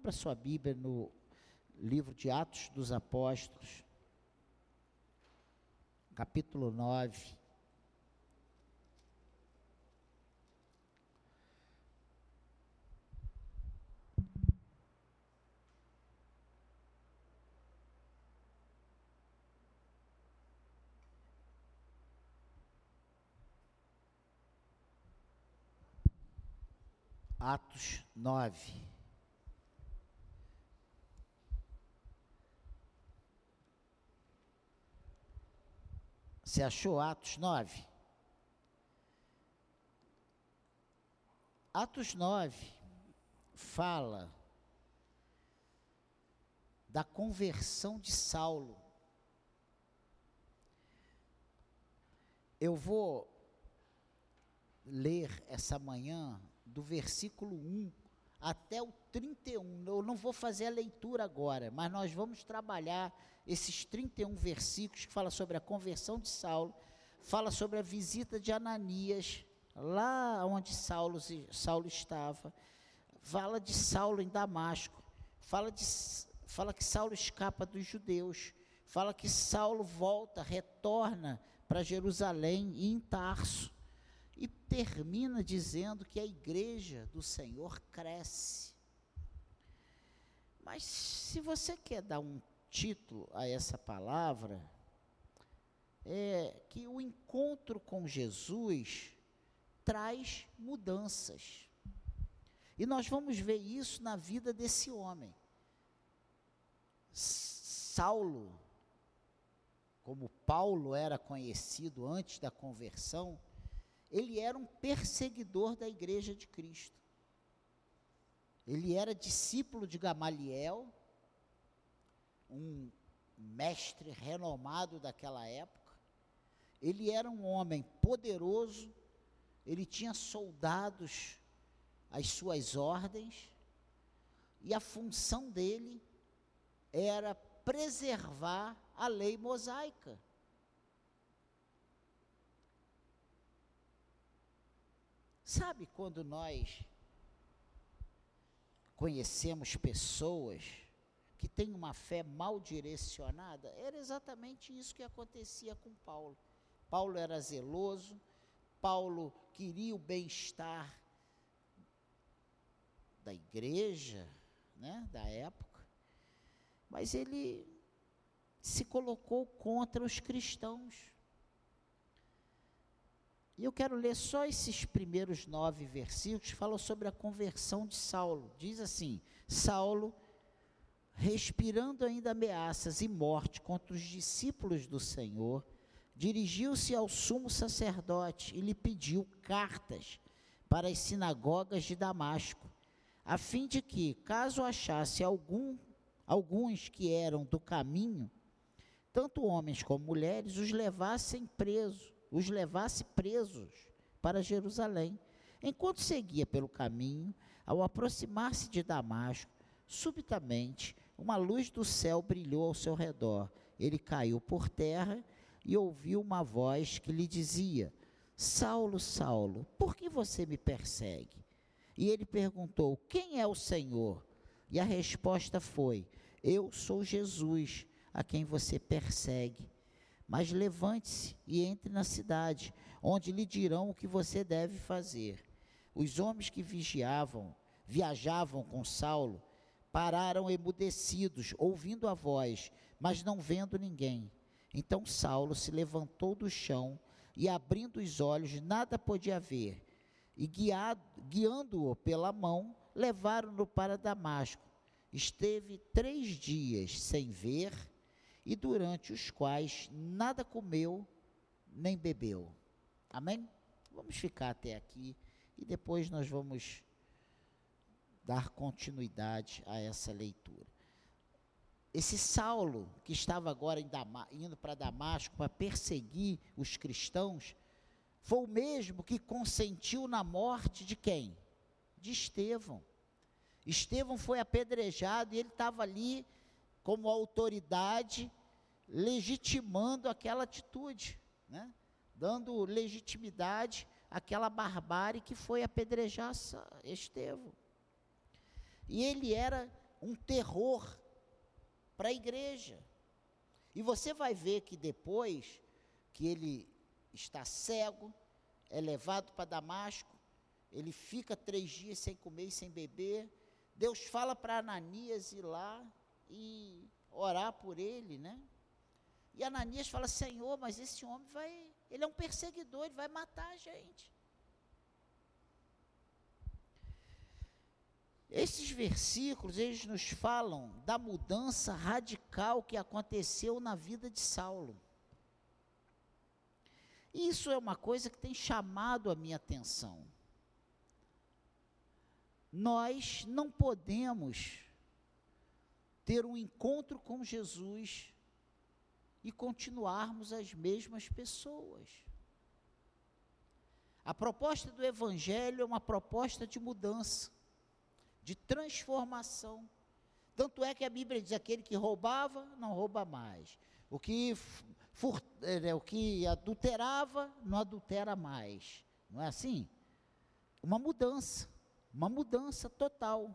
Abra sua Bíblia no livro de Atos dos Apóstolos, capítulo 9. Atos 9. Você achou Atos 9? Atos 9 fala da conversão de Saulo. Eu vou ler essa manhã do versículo 1 até o 31. Eu não vou fazer a leitura agora, mas nós vamos trabalhar esses 31 versículos que fala sobre a conversão de Saulo, fala sobre a visita de Ananias, lá onde Saulo, Saulo estava, fala de Saulo em Damasco, fala, de, fala que Saulo escapa dos judeus, fala que Saulo volta, retorna para Jerusalém e em Tarso e termina dizendo que a igreja do Senhor cresce. Mas se você quer dar um título a essa palavra, é que o encontro com Jesus traz mudanças. E nós vamos ver isso na vida desse homem. Saulo, como Paulo era conhecido antes da conversão, ele era um perseguidor da igreja de Cristo. Ele era discípulo de Gamaliel, um mestre renomado daquela época. Ele era um homem poderoso, ele tinha soldados às suas ordens, e a função dele era preservar a lei mosaica. Sabe quando nós conhecemos pessoas que têm uma fé mal direcionada? Era exatamente isso que acontecia com Paulo. Paulo era zeloso, Paulo queria o bem-estar da igreja, né, da época, mas ele se colocou contra os cristãos. E eu quero ler só esses primeiros nove versículos, falam sobre a conversão de Saulo. Diz assim: Saulo, respirando ainda ameaças e morte contra os discípulos do Senhor, dirigiu-se ao sumo sacerdote e lhe pediu cartas para as sinagogas de Damasco, a fim de que, caso achasse algum, alguns que eram do caminho, tanto homens como mulheres, os levassem presos os levasse presos para Jerusalém. Enquanto seguia pelo caminho, ao aproximar-se de Damasco, subitamente uma luz do céu brilhou ao seu redor. Ele caiu por terra e ouviu uma voz que lhe dizia: Saulo, Saulo, por que você me persegue? E ele perguntou: Quem é o Senhor? E a resposta foi: Eu sou Jesus, a quem você persegue. Mas levante-se e entre na cidade, onde lhe dirão o que você deve fazer. Os homens que vigiavam, viajavam com Saulo, pararam emudecidos, ouvindo a voz, mas não vendo ninguém. Então Saulo se levantou do chão e, abrindo os olhos, nada podia ver. E guiando-o pela mão, levaram-no para Damasco. Esteve três dias sem ver e durante os quais nada comeu nem bebeu. Amém? Vamos ficar até aqui e depois nós vamos dar continuidade a essa leitura. Esse Saulo, que estava agora indo para Damasco para perseguir os cristãos, foi o mesmo que consentiu na morte de quem? De Estevão. Estevão foi apedrejado e ele estava ali como autoridade, legitimando aquela atitude, né? dando legitimidade àquela barbárie que foi apedrejar Estevão. E ele era um terror para a igreja. E você vai ver que depois que ele está cego, é levado para Damasco, ele fica três dias sem comer e sem beber. Deus fala para Ananias ir lá e orar por ele, né? E Ananias fala: Senhor, mas esse homem vai, ele é um perseguidor, ele vai matar a gente. Esses versículos, eles nos falam da mudança radical que aconteceu na vida de Saulo. Isso é uma coisa que tem chamado a minha atenção. Nós não podemos ter um encontro com Jesus e continuarmos as mesmas pessoas. A proposta do Evangelho é uma proposta de mudança de transformação. Tanto é que a Bíblia diz: aquele que roubava, não rouba mais. O que, fur, é, o que adulterava, não adultera mais. Não é assim? Uma mudança, uma mudança total.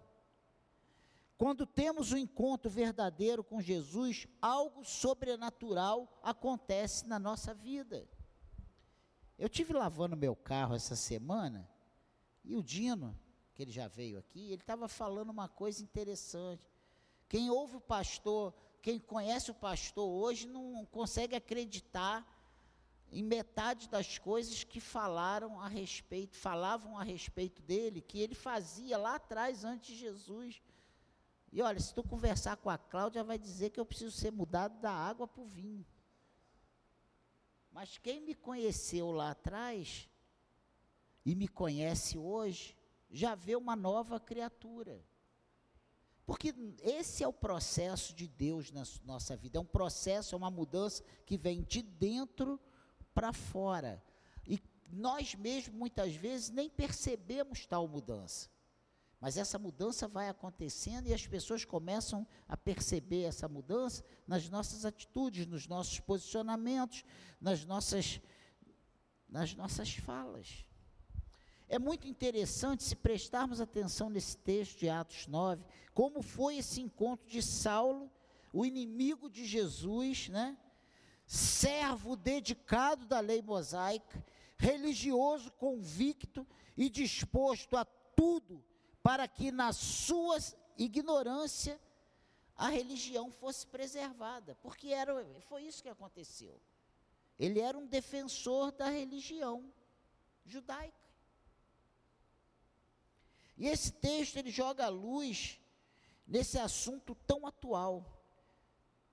Quando temos um encontro verdadeiro com Jesus, algo sobrenatural acontece na nossa vida. Eu tive lavando meu carro essa semana e o Dino, que ele já veio aqui, ele estava falando uma coisa interessante. Quem ouve o pastor, quem conhece o pastor hoje, não consegue acreditar em metade das coisas que falaram a respeito, falavam a respeito dele, que ele fazia lá atrás, antes de Jesus. E olha, se tu conversar com a Cláudia, vai dizer que eu preciso ser mudado da água para o vinho. Mas quem me conheceu lá atrás e me conhece hoje, já vê uma nova criatura. Porque esse é o processo de Deus na nossa vida. É um processo, é uma mudança que vem de dentro para fora. E nós mesmos, muitas vezes, nem percebemos tal mudança. Mas essa mudança vai acontecendo e as pessoas começam a perceber essa mudança nas nossas atitudes, nos nossos posicionamentos, nas nossas, nas nossas falas. É muito interessante se prestarmos atenção nesse texto de Atos 9, como foi esse encontro de Saulo, o inimigo de Jesus, né? servo dedicado da lei mosaica, religioso convicto e disposto a tudo para que na sua ignorância a religião fosse preservada, porque era, foi isso que aconteceu. Ele era um defensor da religião judaica. E esse texto ele joga a luz nesse assunto tão atual.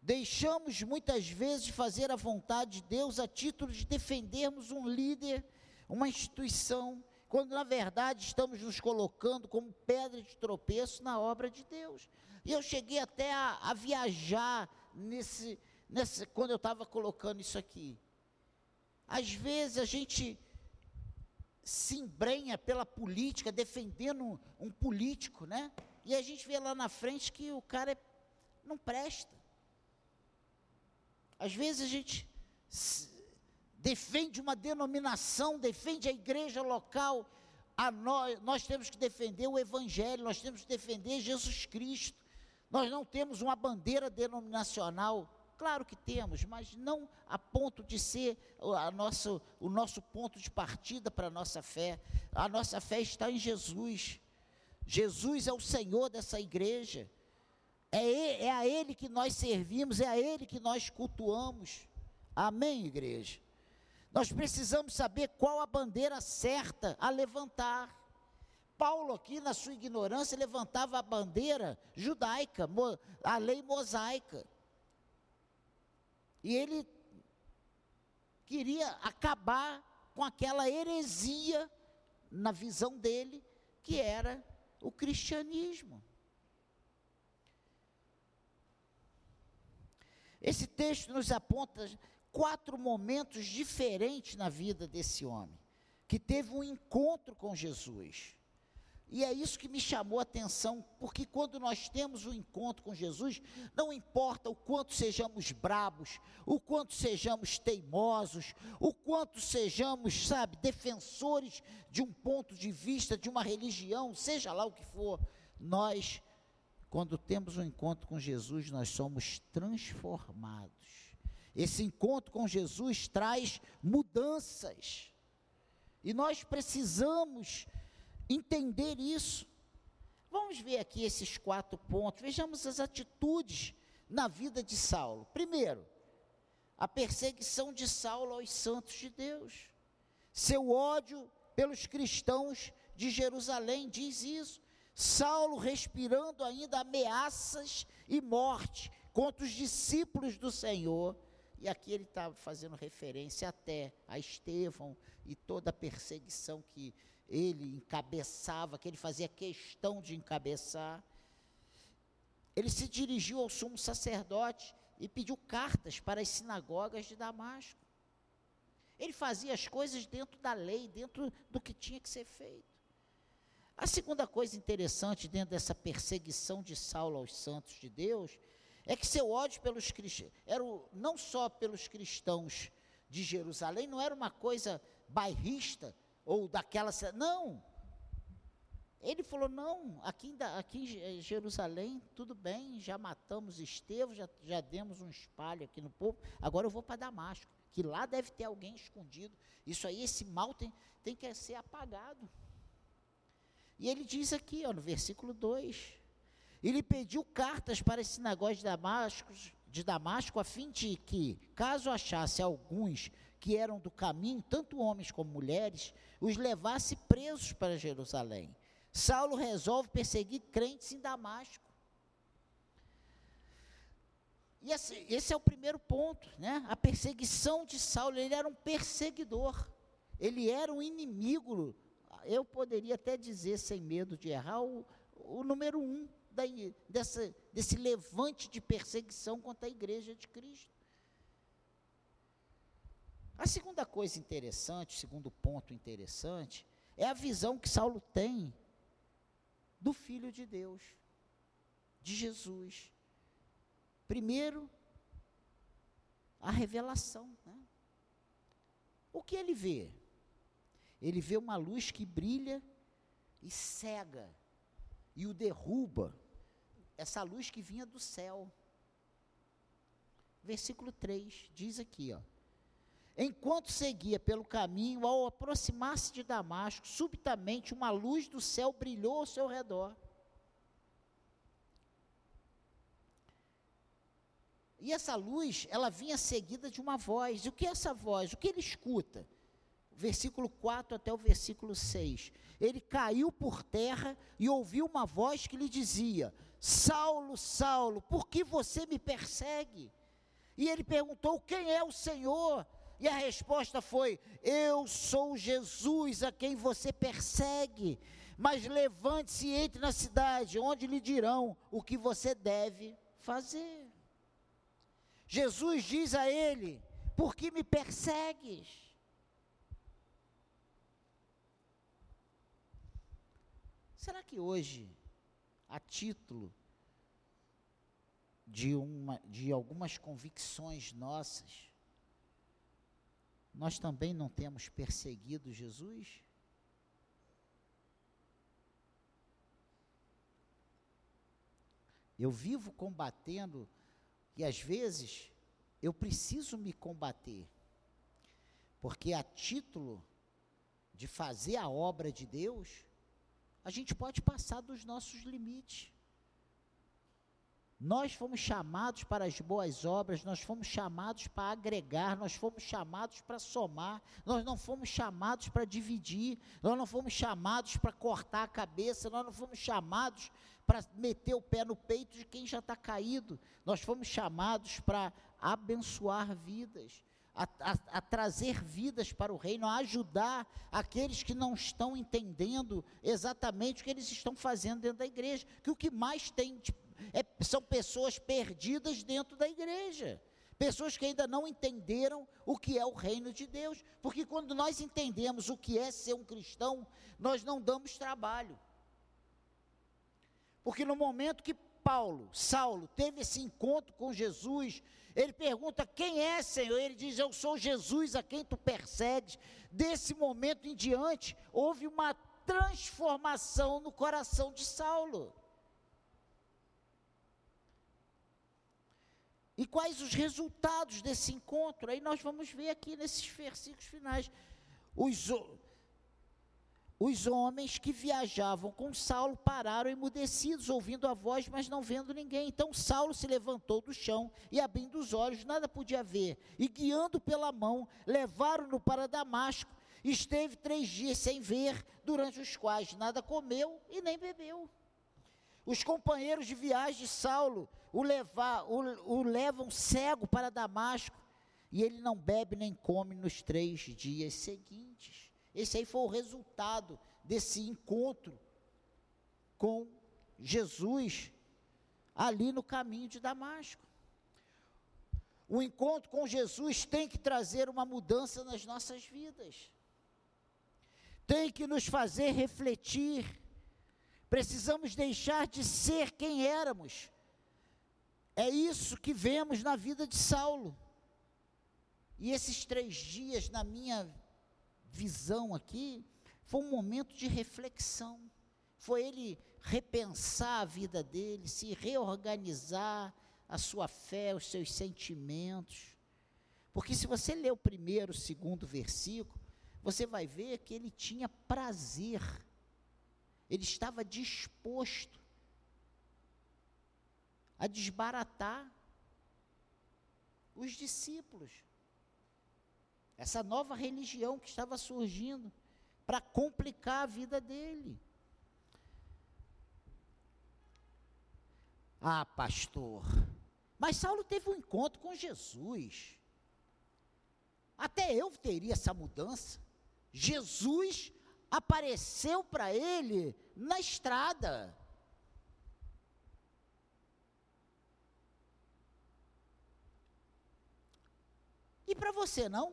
Deixamos muitas vezes de fazer a vontade de Deus a título de defendermos um líder, uma instituição, quando na verdade estamos nos colocando como pedra de tropeço na obra de Deus. E eu cheguei até a, a viajar nesse, nesse, quando eu estava colocando isso aqui. Às vezes a gente se embrenha pela política, defendendo um, político, né? E a gente vê lá na frente que o cara é, não presta. Às vezes a gente defende uma denominação, defende a igreja local. A nós, nós temos que defender o Evangelho, nós temos que defender Jesus Cristo. Nós não temos uma bandeira denominacional Claro que temos, mas não a ponto de ser a nosso, o nosso ponto de partida para a nossa fé. A nossa fé está em Jesus. Jesus é o Senhor dessa igreja. É, é a Ele que nós servimos, é a Ele que nós cultuamos. Amém, igreja? Nós precisamos saber qual a bandeira certa a levantar. Paulo, aqui na sua ignorância, levantava a bandeira judaica, a lei mosaica. E ele queria acabar com aquela heresia na visão dele, que era o cristianismo. Esse texto nos aponta quatro momentos diferentes na vida desse homem, que teve um encontro com Jesus. E é isso que me chamou a atenção, porque quando nós temos um encontro com Jesus, não importa o quanto sejamos brabos, o quanto sejamos teimosos, o quanto sejamos, sabe, defensores de um ponto de vista, de uma religião, seja lá o que for, nós quando temos um encontro com Jesus, nós somos transformados. Esse encontro com Jesus traz mudanças. E nós precisamos entender isso. Vamos ver aqui esses quatro pontos. Vejamos as atitudes na vida de Saulo. Primeiro, a perseguição de Saulo aos santos de Deus. Seu ódio pelos cristãos de Jerusalém diz isso. Saulo respirando ainda ameaças e morte contra os discípulos do Senhor. E aqui ele está fazendo referência até a Estevão e toda a perseguição que ele encabeçava, que ele fazia questão de encabeçar. Ele se dirigiu ao sumo sacerdote e pediu cartas para as sinagogas de Damasco. Ele fazia as coisas dentro da lei, dentro do que tinha que ser feito. A segunda coisa interessante dentro dessa perseguição de Saulo aos santos de Deus é que seu ódio pelos cristãos, era o, não só pelos cristãos de Jerusalém, não era uma coisa bairrista ou daquela. Não! Ele falou: não, aqui, aqui em Jerusalém, tudo bem, já matamos Estevão, já, já demos um espalho aqui no povo, agora eu vou para Damasco, que lá deve ter alguém escondido. Isso aí, esse mal tem, tem que ser apagado. E ele diz aqui, ó, no versículo 2: ele pediu cartas para as sinagogas de Damasco, de Damasco, a fim de que, caso achasse alguns que eram do caminho, tanto homens como mulheres, os levasse presos para Jerusalém. Saulo resolve perseguir crentes em Damasco. E esse, esse, é o primeiro ponto, né? A perseguição de Saulo, ele era um perseguidor. Ele era um inimigo, eu poderia até dizer, sem medo de errar, o, o número um dessa, desse levante de perseguição contra a igreja de Cristo. A segunda coisa interessante, o segundo ponto interessante, é a visão que Saulo tem do Filho de Deus, de Jesus. Primeiro, a revelação. Né? O que ele vê? Ele vê uma luz que brilha e cega, e o derruba, essa luz que vinha do céu. Versículo 3 diz aqui, ó. Enquanto seguia pelo caminho, ao aproximar-se de Damasco, subitamente uma luz do céu brilhou ao seu redor. E essa luz, ela vinha seguida de uma voz. E o que é essa voz? O que ele escuta? Versículo 4 até o versículo 6. Ele caiu por terra e ouviu uma voz que lhe dizia: Saulo, Saulo, por que você me persegue? E ele perguntou: Quem é o Senhor? E a resposta foi: Eu sou Jesus a quem você persegue. Mas levante-se e entre na cidade, onde lhe dirão o que você deve fazer. Jesus diz a ele: Por que me persegues? Será que hoje, a título de, uma, de algumas convicções nossas, nós também não temos perseguido Jesus? Eu vivo combatendo e às vezes eu preciso me combater, porque a título de fazer a obra de Deus, a gente pode passar dos nossos limites. Nós fomos chamados para as boas obras, nós fomos chamados para agregar, nós fomos chamados para somar, nós não fomos chamados para dividir, nós não fomos chamados para cortar a cabeça, nós não fomos chamados para meter o pé no peito de quem já está caído, nós fomos chamados para abençoar vidas. A, a, a, trazer vidas para o reino, a ajudar aqueles que não estão entendendo exatamente o que eles estão fazendo dentro da igreja. Que o que mais tem de é, são pessoas perdidas dentro da igreja. Pessoas que ainda não entenderam o que é o reino de Deus. Porque quando nós entendemos o que é ser um cristão, nós não damos trabalho. Porque no momento que Paulo, Saulo, teve esse encontro com Jesus, ele pergunta: Quem é, Senhor? Ele diz: Eu sou Jesus a quem tu persegues. Desse momento em diante, houve uma transformação no coração de Saulo. E quais os resultados desse encontro? Aí nós vamos ver aqui nesses versículos finais. Os, os homens que viajavam com Saulo pararam emudecidos, ouvindo a voz, mas não vendo ninguém. Então Saulo se levantou do chão e, abrindo os olhos, nada podia ver. E guiando pela mão, levaram-no para Damasco. Esteve três dias sem ver, durante os quais nada comeu e nem bebeu. Os companheiros de viagem de Saulo o, levar, o, o levam cego para Damasco, e ele não bebe nem come nos três dias seguintes. Esse aí foi o resultado desse encontro com Jesus ali no caminho de Damasco. O encontro com Jesus tem que trazer uma mudança nas nossas vidas, tem que nos fazer refletir. Precisamos deixar de ser quem éramos. É isso que vemos na vida de Saulo. E esses três dias, na minha visão aqui, foi um momento de reflexão. Foi ele repensar a vida dele, se reorganizar a sua fé, os seus sentimentos. Porque se você ler o primeiro, segundo versículo, você vai ver que ele tinha prazer, ele estava disposto a desbaratar os discípulos essa nova religião que estava surgindo para complicar a vida dele. Ah, pastor, mas Saulo teve um encontro com Jesus. Até eu teria essa mudança. Jesus apareceu para ele na estrada. E para você não?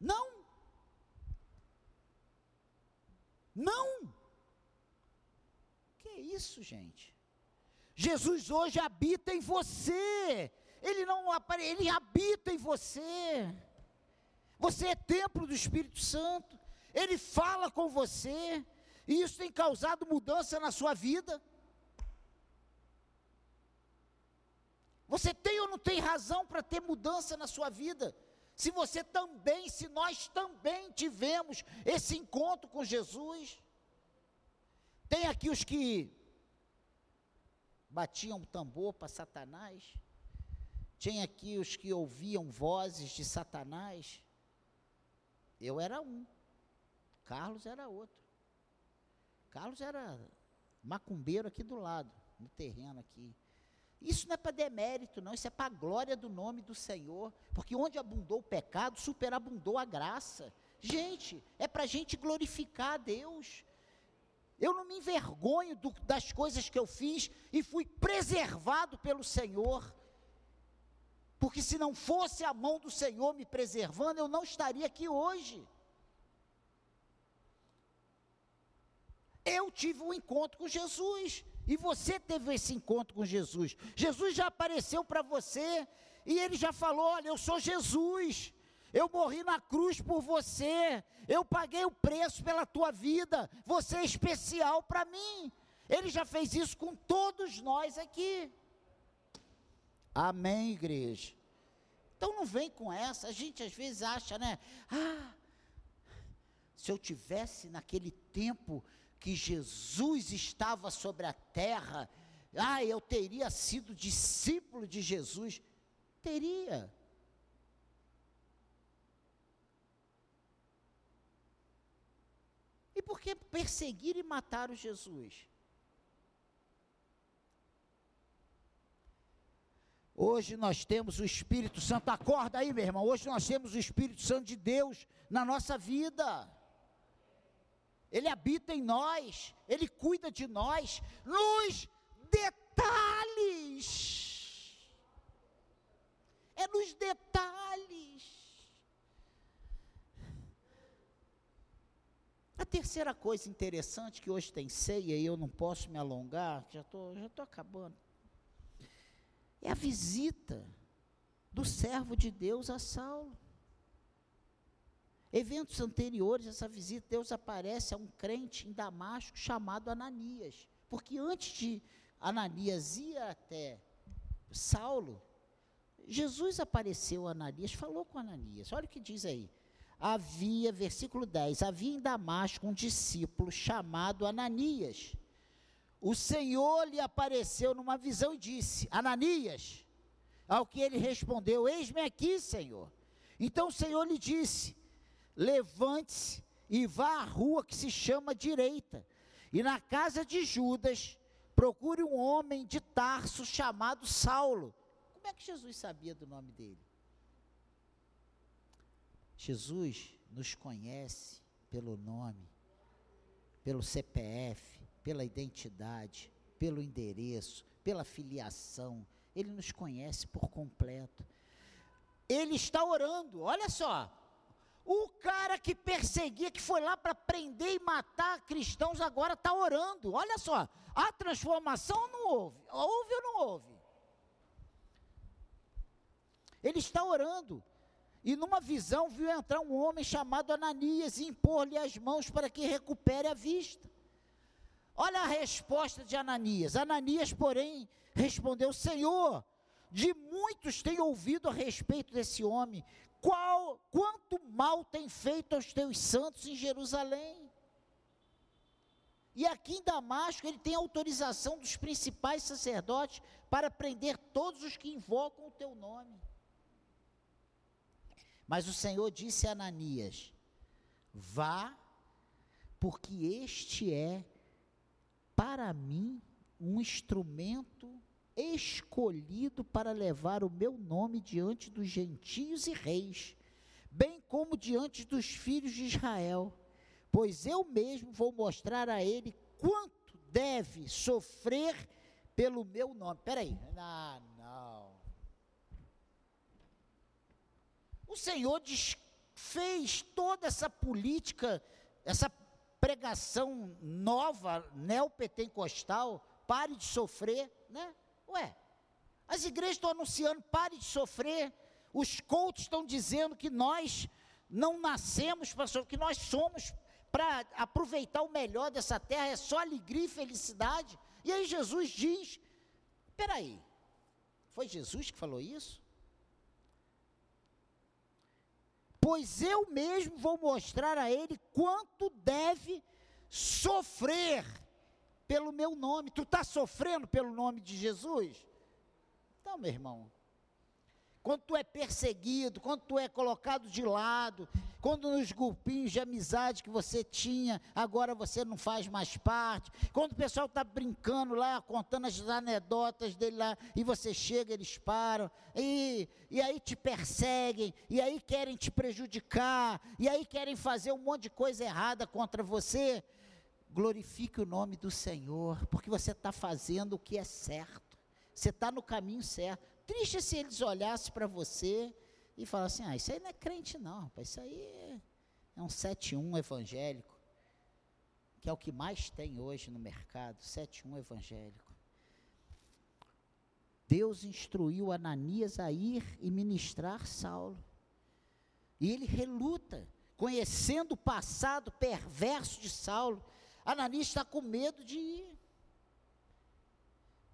Não. Não. Que isso, gente? Jesus hoje habita em você. Ele não ele habita em você. Você é templo do Espírito Santo. Ele fala com você. E isso tem causado mudança na sua vida. Você tem ou não tem razão para ter mudança na sua vida? se você também, se nós também tivemos esse encontro com Jesus. Tem aqui os que batiam tambor para Satanás. Tinha aqui os que ouviam vozes de Satanás. Eu era um. Carlos era outro. Carlos era macumbeiro aqui do lado, no terreno aqui. Isso não é para demérito, não, isso é para a glória do nome do Senhor, porque onde abundou o pecado, superabundou a graça. Gente, é para a gente glorificar a Deus. Eu não me envergonho do, das coisas que eu fiz e fui preservado pelo Senhor. Porque se não fosse a mão do Senhor me preservando, eu não estaria aqui hoje. Eu tive um encontro com Jesus. E você teve esse encontro com Jesus. Jesus já apareceu para você e ele já falou: Olha, eu sou Jesus. Eu morri na cruz por você. Eu paguei o preço pela tua vida. Você é especial para mim. Ele já fez isso com todos nós aqui. Amém, igreja. Então não vem com essa. A gente às vezes acha, né? Ah, se eu tivesse naquele tempo que Jesus estava sobre a terra, ah, eu teria sido discípulo de Jesus. Teria. E por que perseguir e matar o Jesus? Hoje nós temos o Espírito Santo, acorda aí, meu irmão. Hoje nós temos o Espírito Santo de Deus na nossa vida. Ele habita em nós, Ele cuida de nós, nos detalhes. É nos detalhes. A terceira coisa interessante que hoje tem ceia e eu não posso me alongar, já estou já tô acabando, é a visita do servo de Deus a Saulo. Eventos anteriores, essa visita, Deus aparece a um crente em Damasco chamado Ananias. Porque antes de Ananias ir até Saulo, Jesus apareceu a Ananias, falou com Ananias. Olha o que diz aí. Havia, versículo 10, havia em Damasco um discípulo chamado Ananias. O Senhor lhe apareceu numa visão e disse: Ananias. Ao que ele respondeu: Eis-me aqui, Senhor. Então o Senhor lhe disse: Levante-se e vá à rua que se chama Direita, e na casa de Judas procure um homem de Tarso chamado Saulo como é que Jesus sabia do nome dele? Jesus nos conhece pelo nome, pelo CPF, pela identidade, pelo endereço, pela filiação. Ele nos conhece por completo. Ele está orando, olha só. O cara que perseguia, que foi lá para prender e matar cristãos, agora está orando. Olha só, a transformação não houve. Houve ou não houve? Ele está orando. E numa visão viu entrar um homem chamado Ananias e impor-lhe as mãos para que recupere a vista. Olha a resposta de Ananias. Ananias, porém, respondeu: Senhor, de muitos tenho ouvido a respeito desse homem. Qual, quanto mal tem feito aos teus santos em Jerusalém? E aqui em Damasco ele tem autorização dos principais sacerdotes para prender todos os que invocam o teu nome. Mas o Senhor disse a Ananias: Vá, porque este é para mim um instrumento escolhido para levar o meu nome diante dos gentios e reis, bem como diante dos filhos de Israel, pois eu mesmo vou mostrar a ele quanto deve sofrer pelo meu nome. Peraí, não, não. O Senhor fez toda essa política, essa pregação nova, neopentecostal, pare de sofrer, né? Ué, as igrejas estão anunciando, pare de sofrer, os cultos estão dizendo que nós não nascemos para sofrer, que nós somos para aproveitar o melhor dessa terra, é só alegria e felicidade. E aí Jesus diz: peraí, foi Jesus que falou isso? pois eu mesmo vou mostrar a ele quanto deve sofrer pelo meu nome. Tu está sofrendo pelo nome de Jesus? Então, meu irmão, quando tu é perseguido, quando tu é colocado de lado, quando nos grupinhos de amizade que você tinha, agora você não faz mais parte, quando o pessoal está brincando lá, contando as anedotas dele lá, e você chega, eles param, e, e aí te perseguem, e aí querem te prejudicar, e aí querem fazer um monte de coisa errada contra você, glorifique o nome do Senhor, porque você está fazendo o que é certo, você está no caminho certo. Triste se eles olhassem para você e falassem: ah, isso aí não é crente, não, rapaz, isso aí é, um 7-1 evangélico, que é o que mais tem hoje no mercado 7-1 evangélico. Deus instruiu Ananias a ir e ministrar Saulo. E ele reluta, conhecendo o passado perverso de Saulo. Ananias está com medo de ir.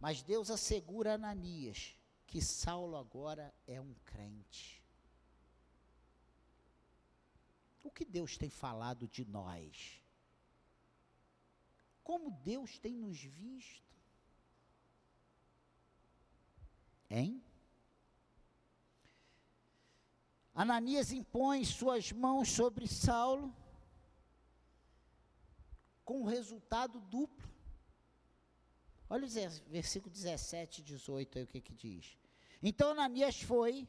Mas Deus assegura a Ananias que Saulo agora é um crente. O que Deus tem falado de nós? Como Deus tem nos visto? Hein? Ananias impõe suas mãos sobre Saulo com resultado duplo. Olha o versículo 17 e 18 aí o que que diz. Então Ananias foi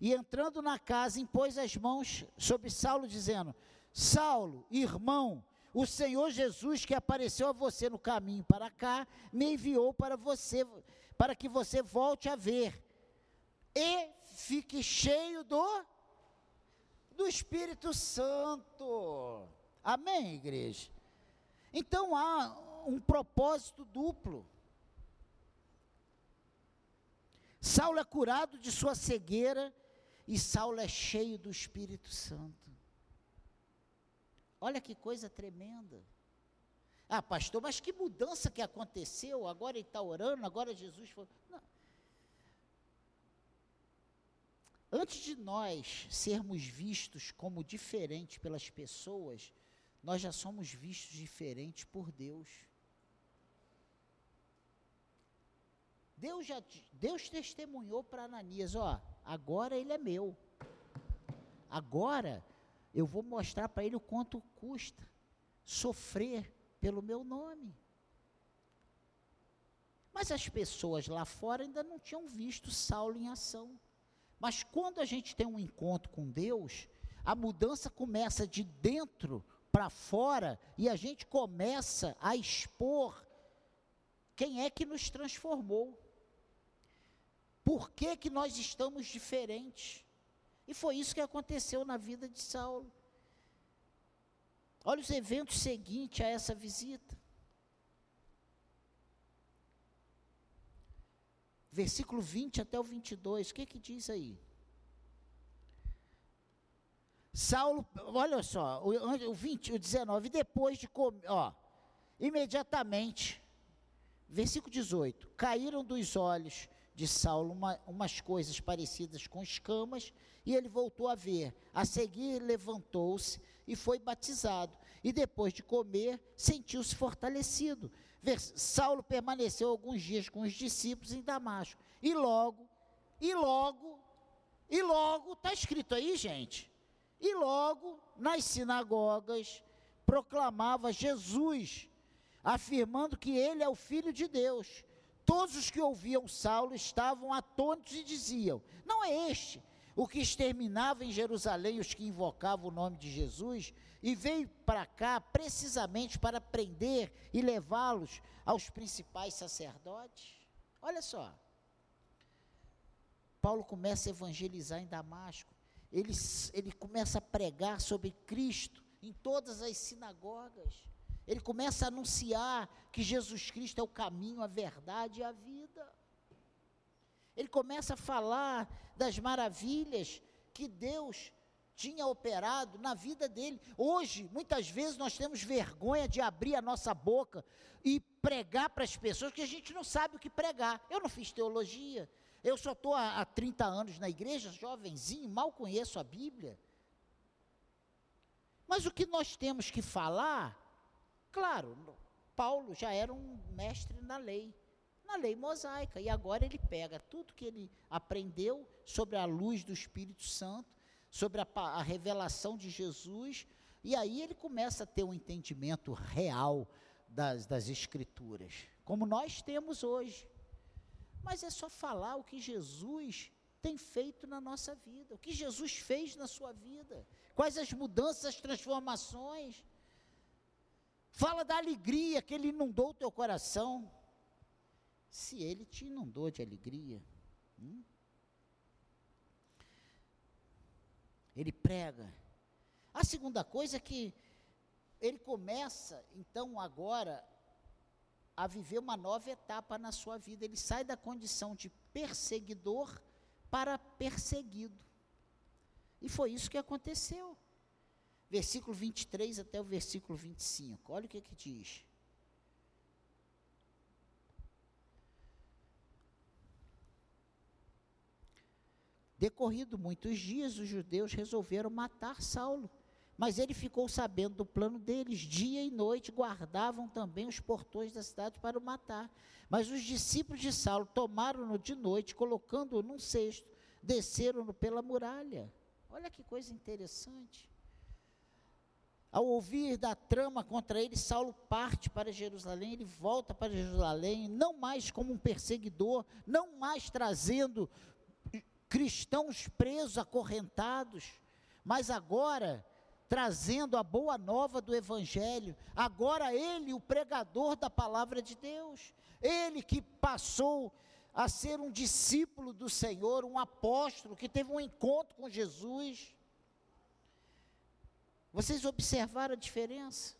e entrando na casa impôs as mãos sobre Saulo, dizendo: Saulo, irmão, o Senhor Jesus que apareceu a você no caminho para cá, me enviou para você, para que você volte a ver e fique cheio do do Espírito Santo. Amém, igreja. Então há um propósito duplo. Saulo é curado de sua cegueira e Saulo é cheio do Espírito Santo. Olha que coisa tremenda. Ah, pastor, mas que mudança que aconteceu? Agora ele está orando, agora Jesus falou. Não. Antes de nós sermos vistos como diferentes pelas pessoas, nós já somos vistos diferentes por Deus. Deus já Deus testemunhou para Ananias, ó, agora ele é meu. Agora eu vou mostrar para ele o quanto custa sofrer pelo meu nome. Mas as pessoas lá fora ainda não tinham visto Saulo em ação. Mas quando a gente tem um encontro com Deus, a mudança começa de dentro para fora e a gente começa a expor quem é que nos transformou. Por que, que nós estamos diferentes? E foi isso que aconteceu na vida de Saulo. Olha os eventos seguintes a essa visita. Versículo 20 até o 22, o que que diz aí? Saulo, olha só, o, o 20, o 19, depois de comer, ó, imediatamente, versículo 18, caíram dos olhos de Saulo uma, umas coisas parecidas com escamas, e ele voltou a ver. A seguir, levantou-se e foi batizado. E depois de comer, sentiu-se fortalecido. Saulo permaneceu alguns dias com os discípulos em Damasco. E logo, e logo, e logo, está escrito aí, gente. E logo, nas sinagogas, proclamava Jesus, afirmando que ele é o Filho de Deus. Todos os que ouviam Saulo estavam atônitos e diziam: Não é este o que exterminava em Jerusalém os que invocavam o nome de Jesus e veio para cá precisamente para prender e levá-los aos principais sacerdotes? Olha só. Paulo começa a evangelizar em Damasco. Ele, ele começa a pregar sobre Cristo em todas as sinagogas. Ele começa a anunciar que Jesus Cristo é o caminho, a verdade e a vida. Ele começa a falar das maravilhas que Deus tinha operado na vida dele. Hoje, muitas vezes, nós temos vergonha de abrir a nossa boca e pregar para as pessoas que a gente não sabe o que pregar. Eu não fiz teologia. Eu só estou há, há 30 anos na igreja, jovenzinho, mal conheço a Bíblia. Mas o que nós temos que falar Claro, Paulo já era um mestre na lei, na lei mosaica, e agora ele pega tudo que ele aprendeu sobre a luz do Espírito Santo, sobre a, a revelação de Jesus, e aí ele começa a ter um entendimento real das, das Escrituras, como nós temos hoje. Mas é só falar o que Jesus tem feito na nossa vida, o que Jesus fez na sua vida, quais as mudanças, as transformações. Fala da alegria que ele inundou o teu coração. Se ele te inundou de alegria, hum? ele prega. A segunda coisa é que ele começa, então, agora, a viver uma nova etapa na sua vida. Ele sai da condição de perseguidor para perseguido. E foi isso que aconteceu versículo 23 até o versículo 25. Olha o que, que diz. Decorrido muitos dias, os judeus resolveram matar Saulo. Mas ele ficou sabendo do plano deles. Dia e noite guardavam também os portões da cidade para o matar. Mas os discípulos de Saulo tomaram-no de noite, colocando-o num cesto, desceram-no pela muralha. Olha que coisa interessante. Ao ouvir da trama contra ele, Saulo parte para Jerusalém, ele volta para Jerusalém, não mais como um perseguidor, não mais trazendo cristãos presos, acorrentados, mas agora trazendo a boa nova do Evangelho. Agora ele, o pregador da palavra de Deus, ele que passou a ser um discípulo do Senhor, um apóstolo, que teve um encontro com Jesus vocês observaram a diferença?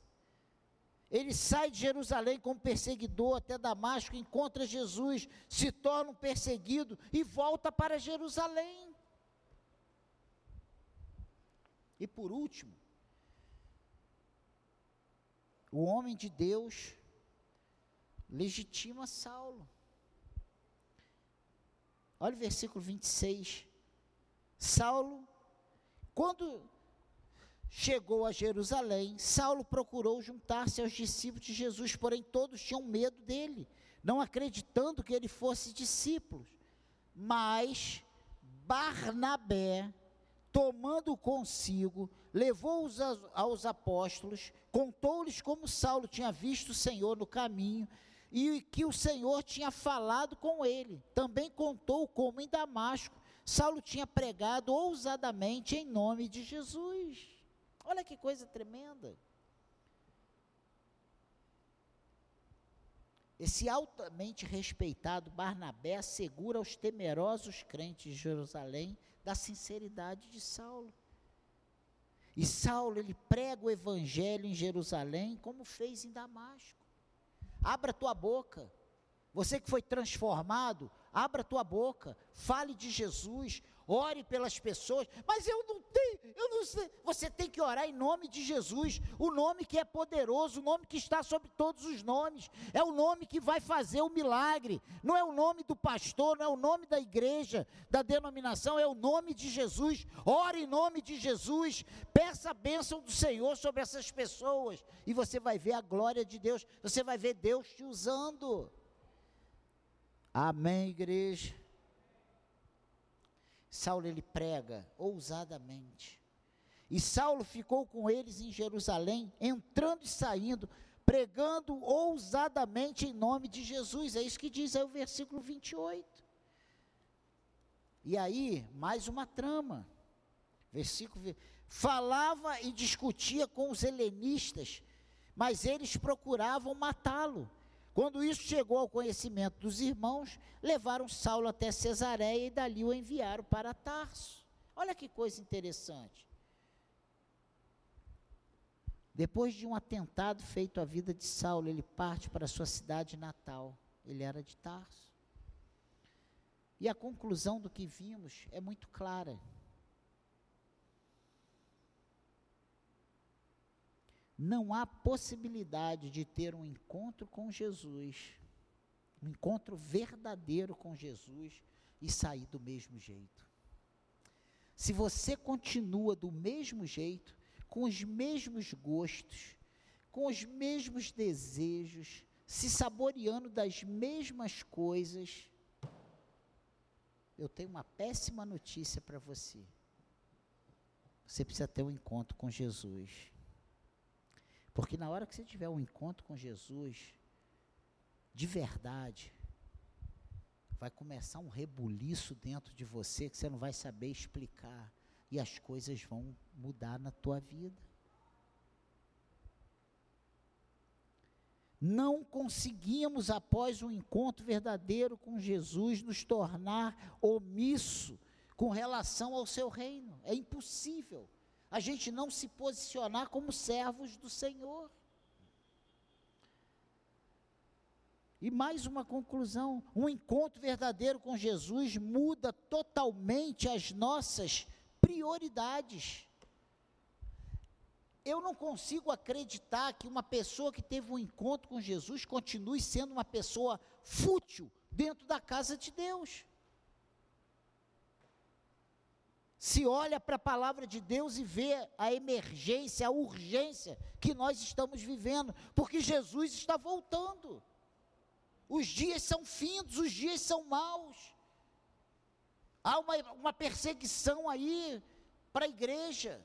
Ele sai de Jerusalém como perseguidor até Damasco, encontra Jesus, se torna um perseguido e volta para Jerusalém. E por último, o homem de Deus legitima Saulo. Olha o versículo 26. Saulo, quando chegou a Jerusalém, Saulo procurou juntar-se aos discípulos de Jesus, porém todos tinham medo dele, não acreditando que ele fosse discípulo. Mas Barnabé, tomando consigo, levou-os aos apóstolos, contou-lhes como Saulo tinha visto o Senhor no caminho e que o Senhor tinha falado com ele. Também contou como em Damasco Saulo tinha pregado ousadamente em nome de Jesus. Olha que coisa tremenda. Esse altamente respeitado Barnabé assegura aos temerosos crentes de Jerusalém da sinceridade de Saulo. E Saulo, ele prega o evangelho em Jerusalém, como fez em Damasco. Abra tua boca. Você que foi transformado, abra tua boca, fale de Jesus, ore pelas pessoas, mas eu não tenho, eu não sei. Você tem que orar em nome de Jesus, o nome que é poderoso, o nome que está sobre todos os nomes, é o nome que vai fazer o milagre, não é o nome do pastor, não é o nome da igreja, da denominação, é o nome de Jesus. Ore em nome de Jesus, peça a bênção do Senhor sobre essas pessoas, e você vai ver a glória de Deus, você vai ver Deus te usando. Amém, igreja. Saulo ele prega ousadamente. E Saulo ficou com eles em Jerusalém, entrando e saindo, pregando ousadamente em nome de Jesus. É isso que diz aí o versículo 28. E aí, mais uma trama. Versículo falava e discutia com os helenistas, mas eles procuravam matá-lo. Quando isso chegou ao conhecimento dos irmãos, levaram Saulo até Cesareia e dali o enviaram para Tarso. Olha que coisa interessante. Depois de um atentado feito à vida de Saulo, ele parte para sua cidade natal. Ele era de Tarso. E a conclusão do que vimos é muito clara. Não há possibilidade de ter um encontro com Jesus, um encontro verdadeiro com Jesus e sair do mesmo jeito. Se você continua do mesmo jeito, com os mesmos gostos, com os mesmos desejos, se saboreando das mesmas coisas, eu tenho uma péssima notícia para você. Você precisa ter um encontro com Jesus. Porque na hora que você tiver um encontro com Jesus, de verdade, vai começar um rebuliço dentro de você que você não vai saber explicar. E as coisas vão mudar na tua vida. Não conseguimos, após um encontro verdadeiro com Jesus, nos tornar omisso com relação ao seu reino. É impossível a gente não se posicionar como servos do Senhor. E mais uma conclusão: um encontro verdadeiro com Jesus muda totalmente as nossas prioridades. Eu não consigo acreditar que uma pessoa que teve um encontro com Jesus continue sendo uma pessoa fútil dentro da casa de Deus se olha para a palavra de Deus e vê a emergência, a urgência que nós estamos vivendo, porque Jesus está voltando. Os dias são findos, os dias são maus. Há uma, uma perseguição aí para a igreja.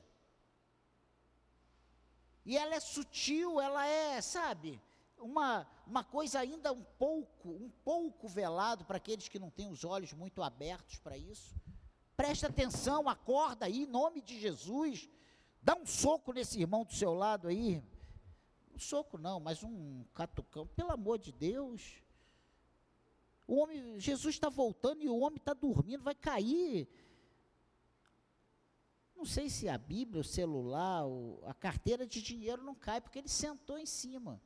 E ela é sutil, ela é, sabe, uma, uma coisa ainda um pouco, um pouco velado para aqueles que não têm os olhos muito abertos para isso. Presta atenção, acorda aí, em nome de Jesus. Dá um soco nesse irmão do seu lado aí. Um soco não, mas um catucão. Pelo amor de Deus. O homem, Jesus está voltando e o homem está dormindo, vai cair. Não sei se a Bíblia, o celular, a carteira de dinheiro não cai, porque ele sentou em cima.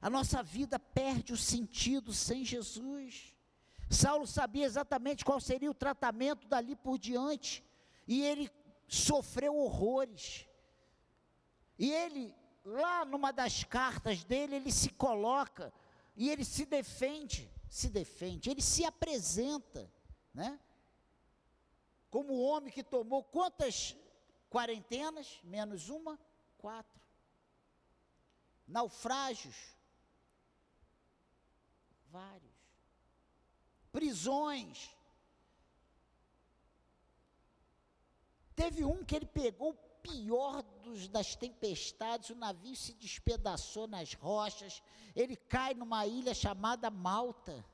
A nossa vida perde o sentido sem Jesus. Saulo sabia exatamente qual seria o tratamento dali por diante, e ele sofreu horrores. E ele, lá numa das cartas dele, ele se coloca e ele se defende, se defende, ele se apresenta, né? como o homem que tomou quantas quarentenas, menos uma? Quatro. Naufrágios, vários. Prisões. Teve um que ele pegou o pior dos, das tempestades, o navio se despedaçou nas rochas, ele cai numa ilha chamada Malta.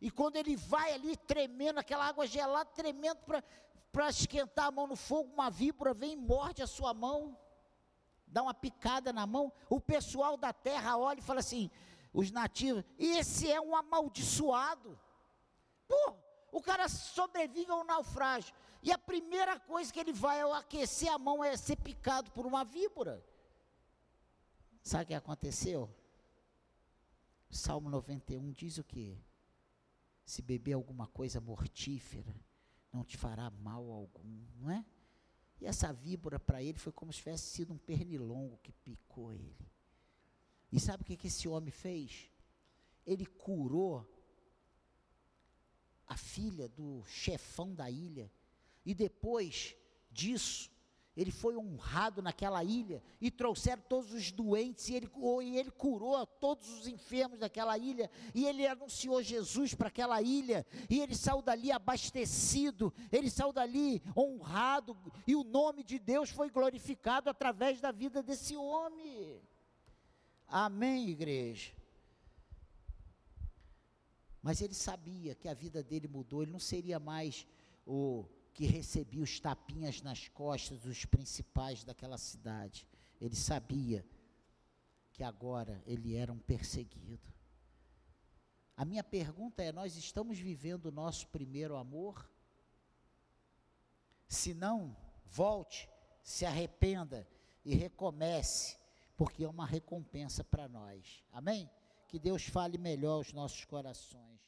E quando ele vai ali tremendo, aquela água gelada, tremendo para esquentar a mão no fogo, uma víbora vem e morde a sua mão, dá uma picada na mão. O pessoal da terra olha e fala assim: os nativos, esse é um amaldiçoado. Pô, o cara sobrevive ao naufrágio. E a primeira coisa que ele vai ao aquecer a mão é ser picado por uma víbora. Sabe o que aconteceu? Salmo 91 diz o quê? Se beber alguma coisa mortífera, não te fará mal algum, não é? E essa víbora para ele foi como se tivesse sido um pernilongo que picou ele. E sabe o que, que esse homem fez? Ele curou a filha do chefão da ilha. E depois disso, ele foi honrado naquela ilha e trouxeram todos os doentes e ele, e ele curou todos os enfermos daquela ilha e ele anunciou Jesus para aquela ilha e ele saiu dali abastecido, ele saiu dali honrado e o nome de Deus foi glorificado através da vida desse homem. Amém, igreja. Mas ele sabia que a vida dele mudou, ele não seria mais o que recebia os tapinhas nas costas dos principais daquela cidade. Ele sabia que agora ele era um perseguido. A minha pergunta é: nós estamos vivendo o nosso primeiro amor? Se não, volte, se arrependa e recomece, porque é uma recompensa para nós. Amém? Que Deus fale melhor aos nossos corações.